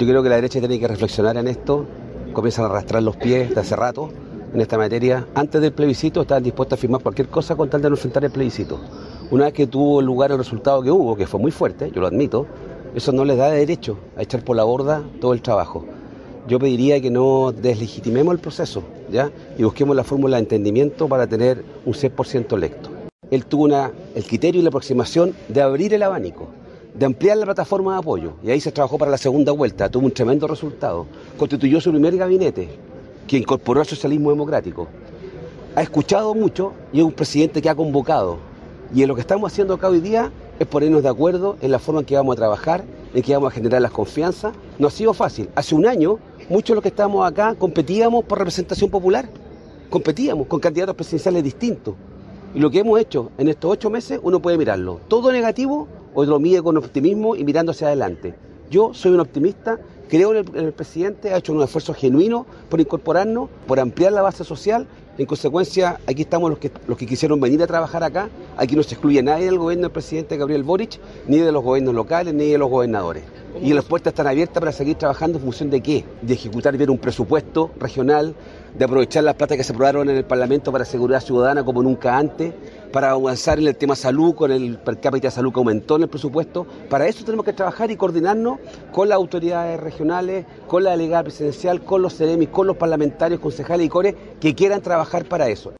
Yo creo que la derecha tiene que reflexionar en esto, comienzan a arrastrar los pies desde hace rato en esta materia. Antes del plebiscito estaban dispuestos a firmar cualquier cosa con tal de no enfrentar el plebiscito. Una vez que tuvo lugar el resultado que hubo, que fue muy fuerte, yo lo admito, eso no les da derecho a echar por la borda todo el trabajo. Yo pediría que no deslegitimemos el proceso, ¿ya? Y busquemos la fórmula de entendimiento para tener un 6% electo. Él tuvo el criterio y la aproximación de abrir el abanico, de ampliar la plataforma de apoyo, y ahí se trabajó para la segunda vuelta, tuvo un tremendo resultado. Constituyó su primer gabinete, que incorporó al socialismo democrático. Ha escuchado mucho y es un presidente que ha convocado. Y en lo que estamos haciendo acá hoy día es ponernos de acuerdo en la forma en que vamos a trabajar, en que vamos a generar las confianzas. No ha sido fácil. Hace un año, muchos de los que estamos acá competíamos por representación popular. Competíamos con candidatos presidenciales distintos. Y lo que hemos hecho en estos ocho meses, uno puede mirarlo. Todo negativo o lo mide con optimismo y mirando hacia adelante. Yo soy un optimista, creo en el, en el, presidente, ha hecho un esfuerzo genuino por incorporarnos, por ampliar la base social. En consecuencia, aquí estamos los que, los que quisieron venir a trabajar acá. Aquí no se excluye nadie del gobierno del presidente Gabriel Boric, ni de los gobiernos locales, ni de los gobernadores. Y las puertas están abiertas para seguir trabajando en función de qué? De ejecutar bien un presupuesto regional, de aprovechar las plata que se aprobaron en el Parlamento para seguridad ciudadana como nunca antes, para avanzar en el tema salud, con el per cápita de salud que aumentó en el presupuesto. Para eso tenemos que trabajar y coordinarnos con las autoridades regionales, con la delegada presidencial, con los CEREMIS, con los parlamentarios, concejales y core que quieran trabajar para eso.